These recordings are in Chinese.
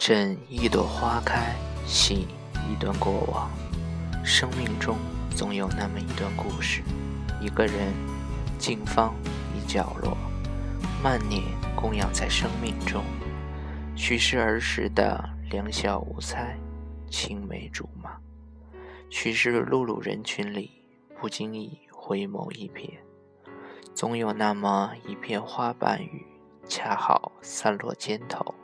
枕一朵花开，醒一段过往。生命中总有那么一段故事，一个人，静芳一角落，慢念供养在生命中。许是儿时的两小无猜，青梅竹马；许是碌碌人群里不经意回眸一瞥，总有那么一片花瓣雨，恰好散落肩头。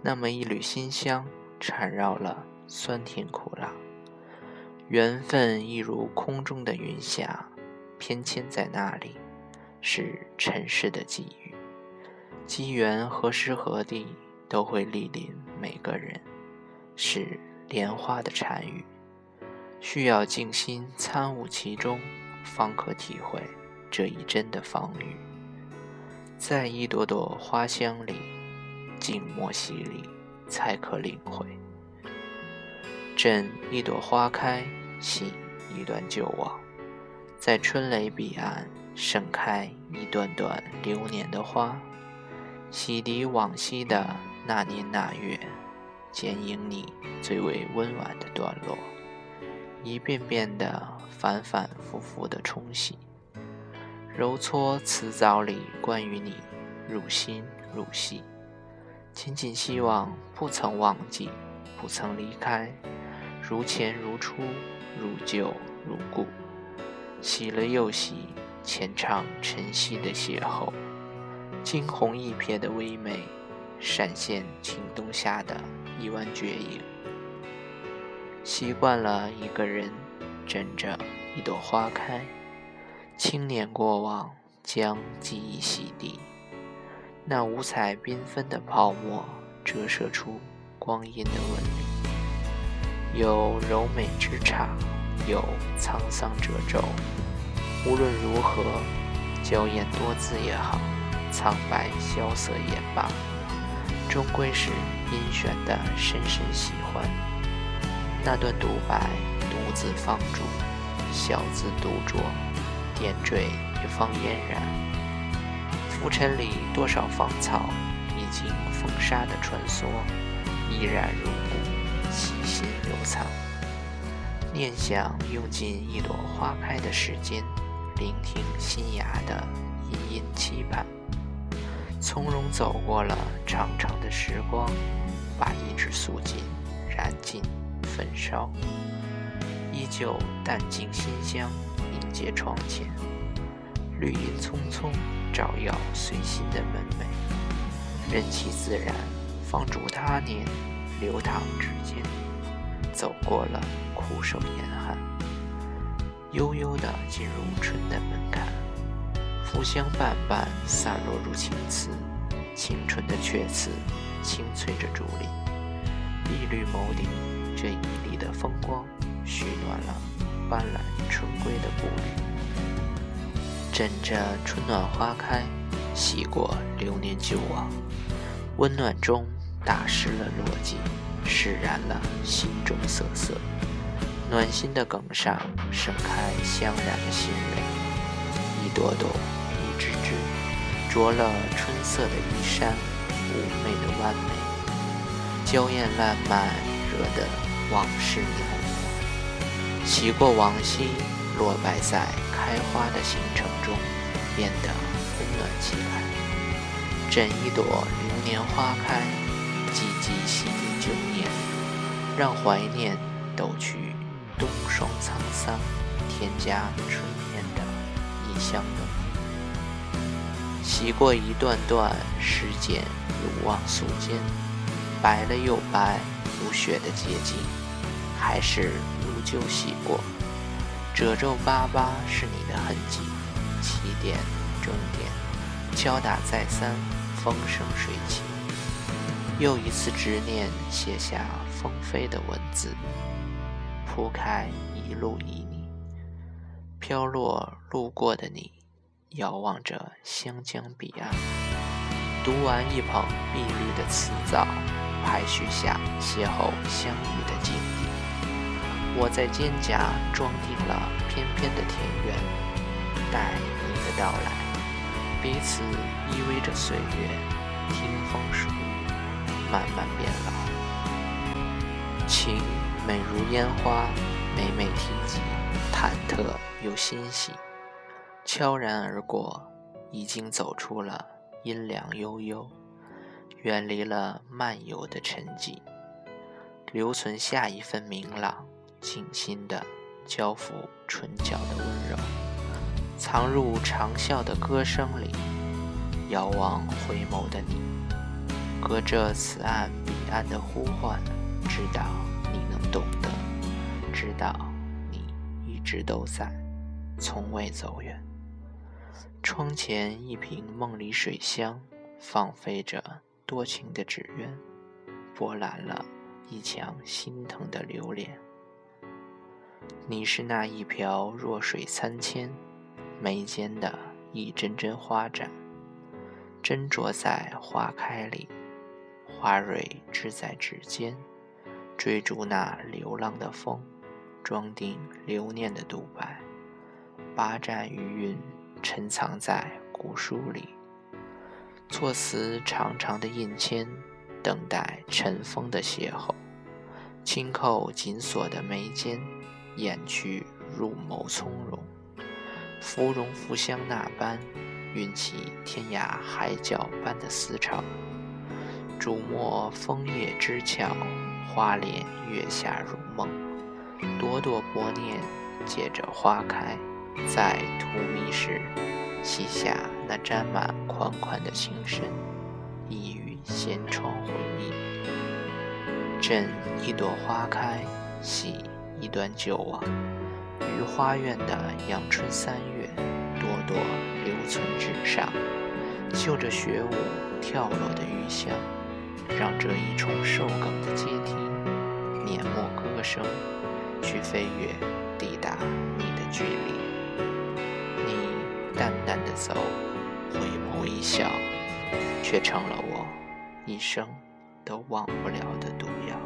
那么一缕馨香缠绕了酸甜苦辣，缘分一如空中的云霞，偏跹在那里，是尘世的际遇。机缘何时何地都会莅临每个人，是莲花的禅语，需要静心参悟其中，方可体会这一真的芳语。在一朵朵花香里。静默洗礼，才可领会。枕一朵花开，醒一段旧往，在春雷彼岸盛开一段段流年的花，洗涤往昔的那年那月，剪影你最为温婉的段落，一遍遍的反反复复的冲洗，揉搓词藻里关于你入心入戏。仅仅希望不曾忘记，不曾离开，如前如初，如旧如故。洗了又洗，浅唱晨曦的邂逅，惊鸿一瞥的微美，闪现晴冬下的一弯绝影。习惯了一个人枕着一朵花开，轻捻过往，将记忆洗涤。那五彩缤纷的泡沫折射出光阴的纹理，有柔美之刹，有沧桑褶皱。无论如何，娇艳多姿也好，苍白萧瑟也罢，终归是阴玄的深深喜欢。那段独白，独自放逐，小字独酌，点缀一方嫣然。浮尘里多少芳草，已经风沙的穿梭，依然如故，细心留藏。念想用尽一朵花开的时间，聆听新芽的殷殷期盼，从容走过了长长的时光，把一支素锦燃尽焚烧，依旧淡尽馨香迎接窗前，绿荫葱葱。照耀随心的门楣，任其自然，放逐他年，流淌指尖，走过了苦守严寒，悠悠地进入春的门槛，馥香瓣瓣散落入青瓷，清纯的阙词清脆着竹林，碧绿眸底这一粒的风光，煦暖了斑斓春归的步履。枕着春暖花开，洗过流年旧往，温暖中打湿了落寂，释然了心中瑟瑟。暖心的梗上盛开香染的心蕾，一朵朵，一枝枝，着了春色的衣衫，妩媚的弯眉，娇艳烂漫，惹得往事难忘。洗过往昔。落败在开花的行程中，变得温暖起来。枕一朵流年花开，寂寂洗涤旧念，让怀念抖去冬霜沧桑，添加春天的异香浓。洗过一段段时间如往素笺，白了又白，如雪的结晶，还是如旧洗过。褶皱巴巴是你的痕迹，起点、终点，敲打再三，风生水起。又一次执念，写下风飞的文字，铺开一路旖旎，飘落路过的你，遥望着湘江彼岸，读完一捧碧绿的词藻，排序下邂逅相遇的境地。我在肩胛装订了翩翩的田园，待你的到来，彼此依偎着岁月，听风数雨，慢慢变老。情美如烟花，每每提及，忐忑又欣喜。悄然而过，已经走出了阴凉悠悠，远离了漫游的沉寂，留存下一份明朗、静心的交付唇角的温柔，藏入长啸的歌声里。遥望回眸的你，隔着此岸彼岸的呼唤，知道你能懂得，知道你一直都在，从未走远。窗前一瓶梦里水乡，放飞着多情的纸鸢，波澜了一腔心疼的留恋。你是那一瓢弱水三千，眉间的一针针花盏。斟酌在花开里，花蕊织在指尖，追逐那流浪的风，装订留念的独白。八盏余韵沉藏在古书里，措辞长长的印签，等待尘封的邂逅。轻扣紧锁的眉间，掩去入眸从容，芙蓉芙香那般。运起天涯海角般的思潮，瞩目枫叶枝俏，花怜月下如梦。朵朵薄念借着花开，在荼蘼时洗下那沾满款款的情深，溢于闲窗回忆。枕一朵花开，喜一段旧往，于花院的阳春三月，朵朵。留存纸上，绣着雪舞跳落的余香，让这一重瘦梗的阶梯，碾没歌声，去飞越，抵达你的距离。你淡淡的走，回眸一笑，却成了我一生都忘不了的毒药。